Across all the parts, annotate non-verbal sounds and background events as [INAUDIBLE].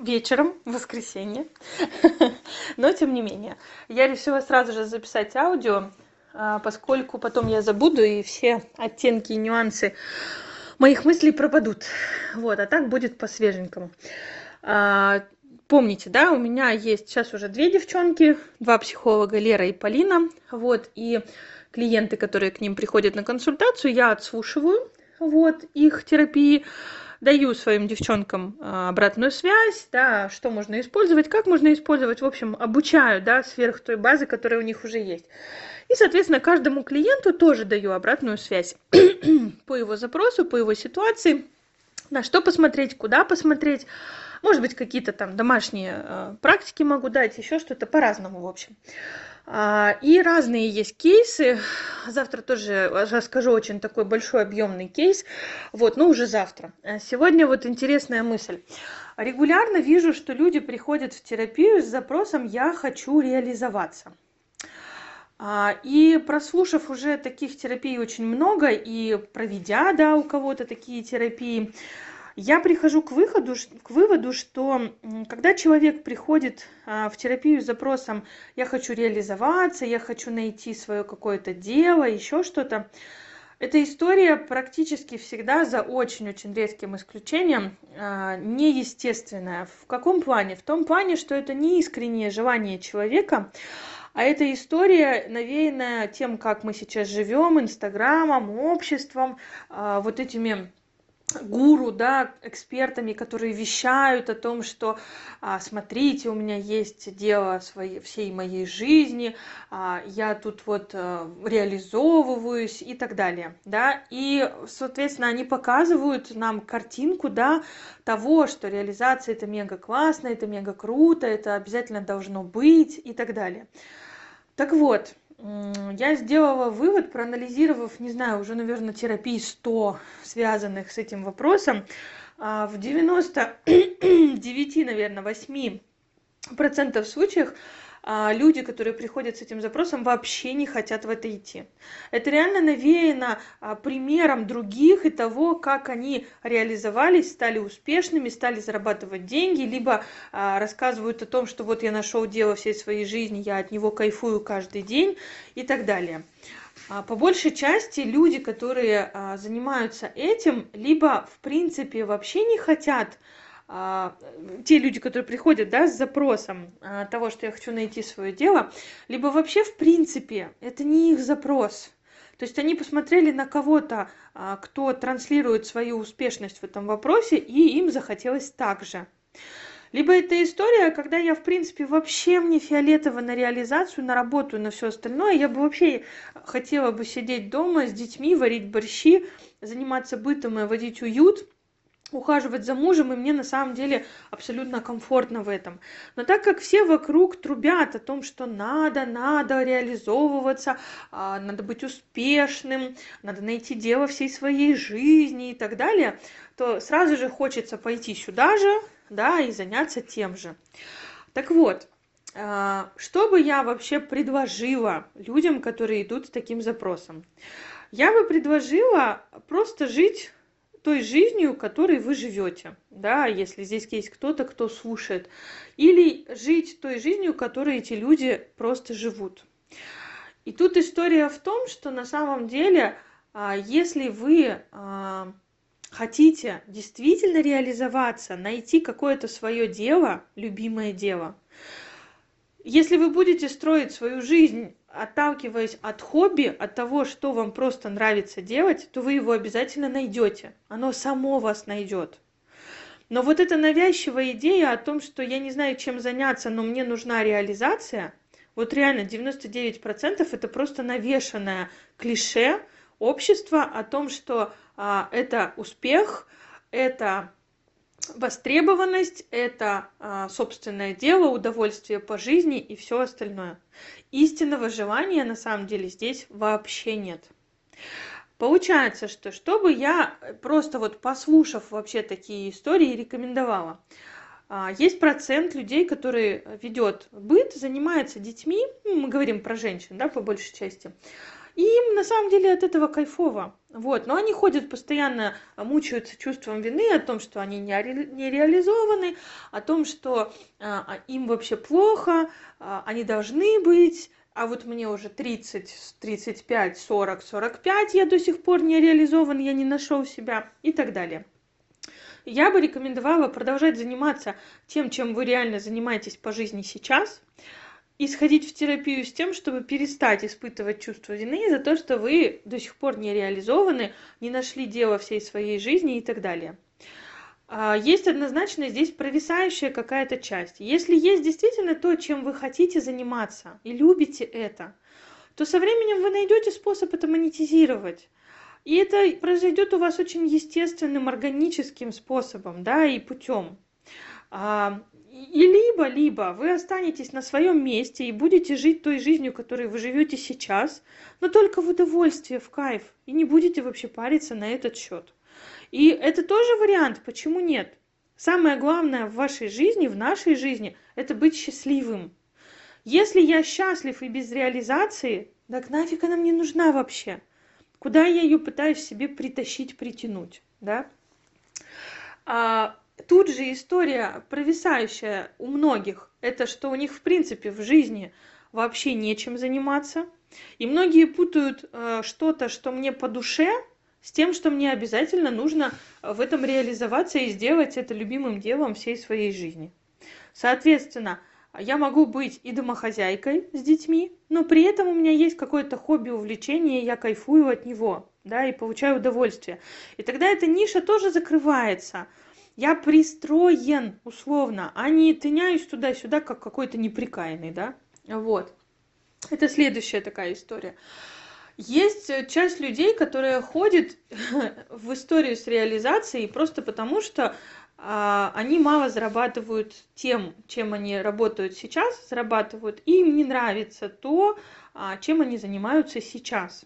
вечером в воскресенье. [LAUGHS] Но тем не менее. Я решила сразу же записать аудио поскольку потом я забуду и все оттенки и нюансы моих мыслей пропадут. Вот а так будет по свеженькому помните да у меня есть сейчас уже две девчонки два психолога лера и полина. Вот и клиенты которые к ним приходят на консультацию я отслушиваю вот их терапии даю своим девчонкам обратную связь да что можно использовать как можно использовать. В общем обучаю да сверх той базы которая у них уже есть. И соответственно каждому клиенту тоже даю обратную связь [CLEARS THROAT] по его запросу по его ситуации на что посмотреть куда посмотреть. Может быть какие-то там домашние практики могу дать еще что-то по-разному в общем и разные есть кейсы. Завтра тоже расскажу очень такой большой объемный кейс. Вот но уже завтра. Сегодня вот интересная мысль. Регулярно вижу что люди приходят в терапию с запросом я хочу реализоваться и прослушав уже таких терапий очень много и проведя да у кого-то такие терапии я прихожу к выходу к выводу что когда человек приходит в терапию с запросом я хочу реализоваться я хочу найти свое какое-то дело еще что-то эта история практически всегда за очень очень редким исключением неестественная. В каком плане? В том плане что это не искреннее желание человека а эта история навеянная тем как мы сейчас живем инстаграмом обществом вот этими гуру да экспертами которые вещают о том что смотрите у меня есть дело своей всей моей жизни я тут вот реализовываюсь и так далее да. И соответственно они показывают нам картинку да того что реализация это мега классно это мега круто это обязательно должно быть и так далее. Так вот я сделала вывод проанализировав не знаю уже наверное терапии сто связанных с этим вопросом. В девяносто [CLEARS THROAT] девяти наверное восьми процентов случаях а, люди которые приходят с этим запросом вообще не хотят в это идти. Это реально навеяно а, примером других и того как они реализовались стали успешными стали зарабатывать деньги либо а, рассказывают о том что вот я нашел дело всей своей жизни я от него кайфую каждый день и так далее. По большей части люди которые занимаются этим либо в принципе вообще не хотят те люди, которые приходят, да, с запросом а, того, что я хочу найти свое дело, либо вообще, в принципе, это не их запрос. То есть они посмотрели на кого-то, а, кто транслирует свою успешность в этом вопросе, и им захотелось так же. Либо это история, когда я, в принципе, вообще мне фиолетово на реализацию, на работу, на все остальное. Я бы вообще хотела бы сидеть дома с детьми, варить борщи, заниматься бытом и водить уют – ухаживать за мужем, и мне на самом деле абсолютно комфортно в этом. Но так как все вокруг трубят о том, что надо, надо реализовываться, а, надо быть успешным, надо найти дело всей своей жизни и так далее, то сразу же хочется пойти сюда же, да, и заняться тем же. Так вот, а, что бы я вообще предложила людям, которые идут с таким запросом? Я бы предложила просто жить той жизнью, которой вы живете, да, если здесь есть кто-то, кто слушает, или жить той жизнью, которой эти люди просто живут. И тут история в том, что на самом деле, а, если вы а, хотите действительно реализоваться, найти какое-то свое дело, любимое дело, если вы будете строить свою жизнь отталкиваясь от хобби, от того, что вам просто нравится делать, то вы его обязательно найдете. Оно само вас найдет. Но вот эта навязчивая идея о том, что я не знаю, чем заняться, но мне нужна реализация, вот реально 99% это просто навешенное клише общества о том, что а, это успех, это востребованность это а, собственное дело удовольствие по жизни и все остальное. Истинного желания на самом деле здесь вообще нет. Получается что чтобы я просто вот послушав вообще такие истории рекомендовала. А, есть процент людей которые ведет быт занимается детьми. Ну, мы говорим про женщин да по большей части И им на самом деле от этого кайфово. Вот. Но они ходят постоянно, мучаются чувством вины о том, что они не, ре, не реализованы, о том, что а, им вообще плохо, а, они должны быть, а вот мне уже 30, 35, 40, 45, я до сих пор не реализован, я не нашел себя и так далее. Я бы рекомендовала продолжать заниматься тем, чем вы реально занимаетесь по жизни сейчас, и сходить в терапию с тем, чтобы перестать испытывать чувство вины за то, что вы до сих пор не реализованы, не нашли дело всей своей жизни и так далее. А, есть однозначно здесь провисающая какая-то часть. Если есть действительно то, чем вы хотите заниматься и любите это, то со временем вы найдете способ это монетизировать. И это произойдет у вас очень естественным, органическим способом, да, и путем. А, и либо, либо вы останетесь на своем месте и будете жить той жизнью, которой вы живете сейчас, но только в удовольствие, в кайф, и не будете вообще париться на этот счет. И это тоже вариант, почему нет? Самое главное в вашей жизни, в нашей жизни, это быть счастливым. Если я счастлив и без реализации, так нафиг она мне нужна вообще? Куда я ее пытаюсь себе притащить, притянуть, да? Тут же история провисающая у многих, это что у них в принципе в жизни вообще нечем заниматься. И многие путают э, что-то, что мне по душе, с тем, что мне обязательно нужно в этом реализоваться и сделать это любимым делом всей своей жизни. Соответственно, я могу быть и домохозяйкой с детьми, но при этом у меня есть какое-то хобби, увлечение, я кайфую от него, да, и получаю удовольствие. И тогда эта ниша тоже закрывается – я пристроен условно а не тыняюсь туда-сюда как какой-то неприкаянный да? Вот. Это следующая такая история. Есть часть людей которые ходят [LAUGHS] в историю с реализацией просто потому что а, они мало зарабатывают тем чем они работают сейчас зарабатывают и им не нравится то а, чем они занимаются сейчас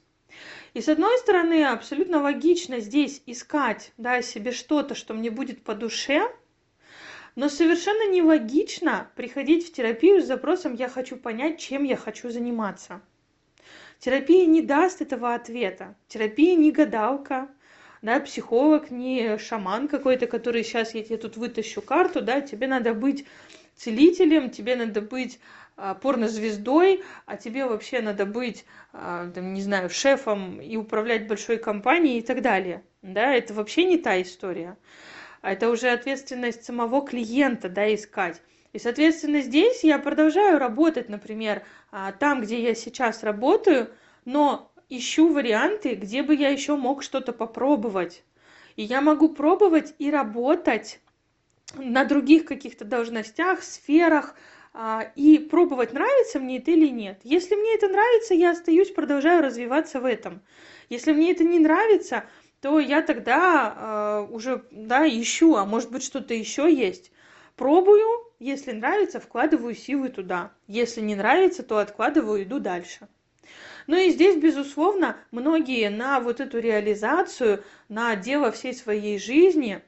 и с одной стороны, абсолютно логично здесь искать да, себе что-то, что мне будет по душе, но совершенно нелогично приходить в терапию с запросом «я хочу понять, чем я хочу заниматься». Терапия не даст этого ответа. Терапия не гадалка, да, психолог, не шаман какой-то, который сейчас я тебе тут вытащу карту, да, тебе надо быть целителем, тебе надо быть порнозвездой, а тебе вообще надо быть, а, там, не знаю, шефом и управлять большой компанией и так далее. Да, это вообще не та история. А это уже ответственность самого клиента, да, искать. И, соответственно, здесь я продолжаю работать, например, а, там, где я сейчас работаю, но ищу варианты, где бы я еще мог что-то попробовать. И я могу пробовать и работать на других каких-то должностях, сферах, а, и пробовать, нравится мне это или нет. Если мне это нравится, я остаюсь, продолжаю развиваться в этом. Если мне это не нравится, то я тогда э, уже да, ищу, а может быть что-то еще есть. Пробую, если нравится, вкладываю силы туда. Если не нравится, то откладываю, иду дальше. Ну и здесь, безусловно, многие на вот эту реализацию, на дело всей своей жизни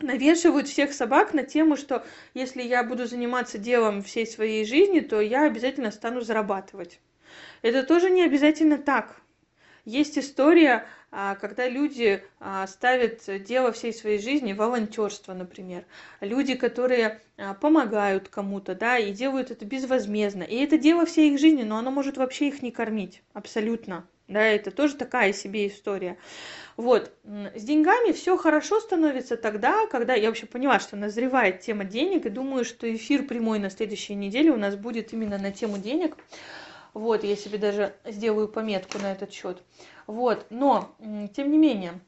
навешивают всех собак на тему, что если я буду заниматься делом всей своей жизни, то я обязательно стану зарабатывать. Это тоже не обязательно так. Есть история, а, когда люди а, ставят дело всей своей жизни, волонтерство, например. Люди, которые а, помогают кому-то, да, и делают это безвозмездно. И это дело всей их жизни, но оно может вообще их не кормить, абсолютно. Да, это тоже такая себе история. Вот, с деньгами все хорошо становится тогда, когда я вообще поняла, что назревает тема денег, и думаю, что эфир прямой на следующей неделе у нас будет именно на тему денег. Вот, я себе даже сделаю пометку на этот счет. Вот, но, тем не менее,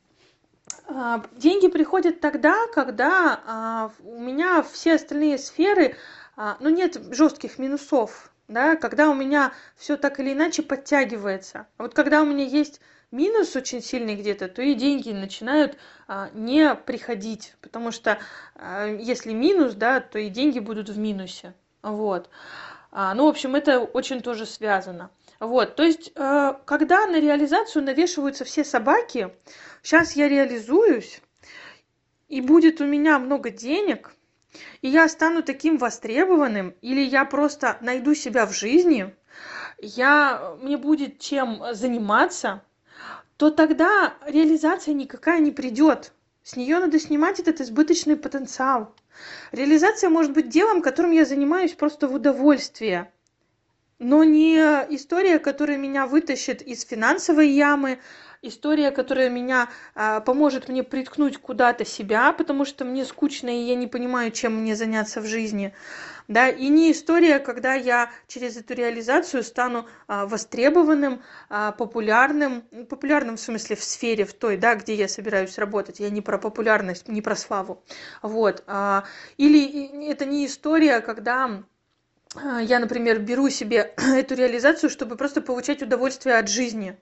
а, деньги приходят тогда, когда а, у меня все остальные сферы, а, ну, нет жестких минусов, да, когда у меня все так или иначе подтягивается. А вот когда у меня есть минус очень сильный где-то, то и деньги начинают а, не приходить, потому что а, если минус, да, то и деньги будут в минусе. Вот. А, ну, в общем, это очень тоже связано. Вот, то есть, э, когда на реализацию навешиваются все собаки, сейчас я реализуюсь, и будет у меня много денег, и я стану таким востребованным, или я просто найду себя в жизни, я, мне будет чем заниматься, то тогда реализация никакая не придет. С нее надо снимать этот избыточный потенциал. Реализация может быть делом, которым я занимаюсь просто в удовольствие, но не история, которая меня вытащит из финансовой ямы, история, которая меня а, поможет мне приткнуть куда-то себя, потому что мне скучно, и я не понимаю, чем мне заняться в жизни. Да, и не история, когда я через эту реализацию стану а, востребованным, а, популярным, популярным в смысле в сфере, в той, да, где я собираюсь работать. Я не про популярность, не про славу. Вот. Или это не история, когда я, например, беру себе [CLEARS THROAT] эту реализацию, чтобы просто получать удовольствие от жизни.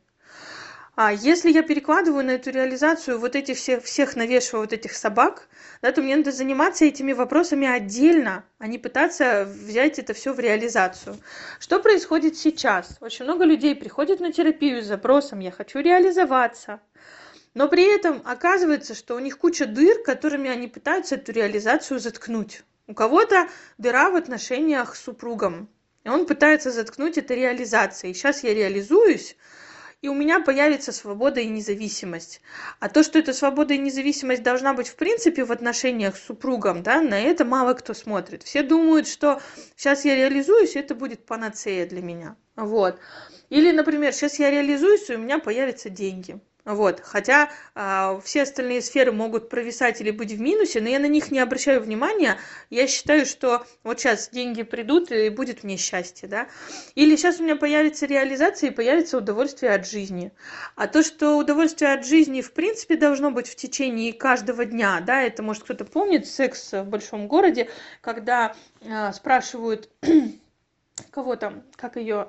А если я перекладываю на эту реализацию вот этих всех, всех навешиваю вот этих собак, да, то мне надо заниматься этими вопросами отдельно, а не пытаться взять это все в реализацию. Что происходит сейчас? Очень много людей приходят на терапию с запросом «я хочу реализоваться», но при этом оказывается, что у них куча дыр, которыми они пытаются эту реализацию заткнуть. У кого-то дыра в отношениях с супругом, и он пытается заткнуть это реализацией. Сейчас я реализуюсь, и у меня появится свобода и независимость. А то, что эта свобода и независимость должна быть в принципе в отношениях с супругом, да, на это мало кто смотрит. Все думают, что сейчас я реализуюсь, и это будет панацея для меня. Вот. Или, например, сейчас я реализуюсь, и у меня появятся деньги. Вот. Хотя а, все остальные сферы могут провисать или быть в минусе, но я на них не обращаю внимания. Я считаю, что вот сейчас деньги придут и будет мне счастье, да. Или сейчас у меня появится реализация и появится удовольствие от жизни. А то, что удовольствие от жизни в принципе должно быть в течение каждого дня, да, это может кто-то помнит секс в большом городе, когда а, спрашивают [CLEARS THROAT] кого там, как ее,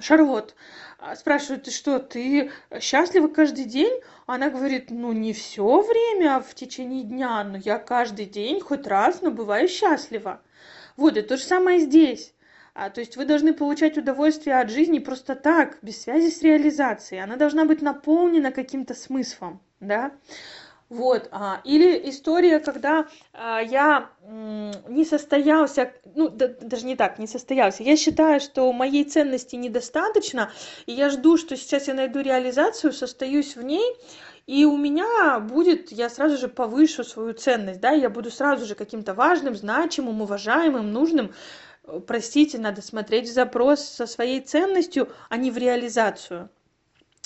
Шарлот а, спрашивает, ты что, ты счастлива каждый день? Она говорит, ну не все время в течение дня, но я каждый день хоть раз, но бываю счастлива. Вот, и то же самое здесь. А, то есть вы должны получать удовольствие от жизни просто так, без связи с реализацией. Она должна быть наполнена каким-то смыслом, да. Вот, а, или история, когда а, я не состоялся, ну, да, даже не так, не состоялся. Я считаю, что моей ценности недостаточно, и я жду, что сейчас я найду реализацию, состоюсь в ней, и у меня будет, я сразу же повышу свою ценность, да, я буду сразу же каким-то важным, значимым, уважаемым, нужным. Простите, надо смотреть запрос со своей ценностью, а не в реализацию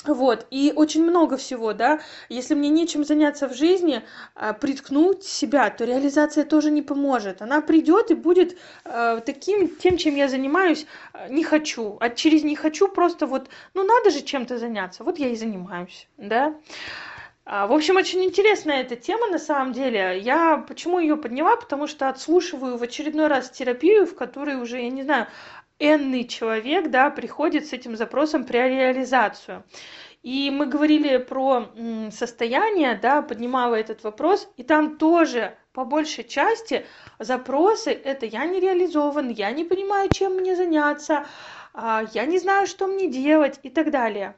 вот и очень много всего да если мне нечем заняться в жизни а, приткнуть себя то реализация тоже не поможет она придет и будет э, таким тем чем я занимаюсь э, не хочу а через не хочу просто вот ну надо же чем-то заняться вот я и занимаюсь да а, в общем, очень интересная эта тема на самом деле. Я почему ее подняла? Потому что отслушиваю в очередной раз терапию, в которой уже, я не знаю, энный человек, да, приходит с этим запросом про реализацию. И мы говорили про состояние, да, поднимала этот вопрос, и там тоже по большей части запросы это я не реализован, я не понимаю, чем мне заняться, а, я не знаю, что мне делать и так далее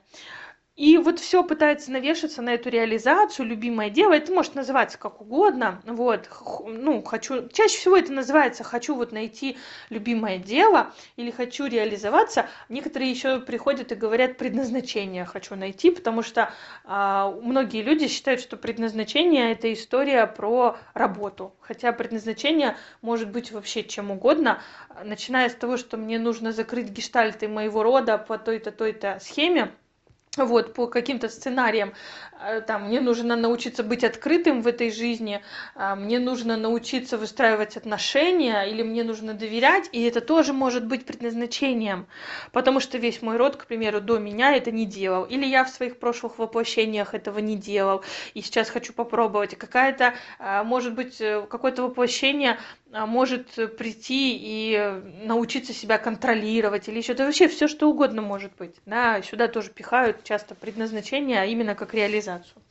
и вот все пытается навешаться на эту реализацию любимое дело это может называться как угодно. Вот ну хочу чаще всего это называется хочу вот найти любимое дело или хочу реализоваться некоторые еще приходят и говорят предназначение хочу найти потому что а, многие люди считают что предназначение это история про работу. Хотя предназначение может быть вообще чем угодно. Начиная с того что мне нужно закрыть гештальты моего рода по той-то той-то схеме вот по каким-то сценариям. Э, там мне нужно научиться быть открытым в этой жизни а, мне нужно научиться выстраивать отношения или мне нужно доверять и это тоже может быть предназначением. Потому что весь мой род к примеру до меня это не делал. Или я в своих прошлых воплощениях этого не делал. И сейчас хочу попробовать. Какая-то а, может быть э, какое-то воплощение может прийти и научиться себя контролировать или еще да вообще все что угодно может быть. Да сюда тоже пихают часто предназначение а именно как реализацию.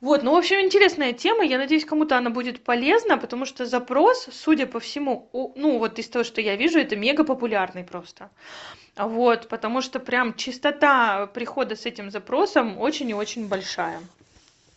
Вот ну в общем интересная тема. Я надеюсь кому-то она будет полезна потому что запрос судя по всему ну вот из того что я вижу это мега популярный просто. Вот потому что прям частота прихода с этим запросом очень и очень большая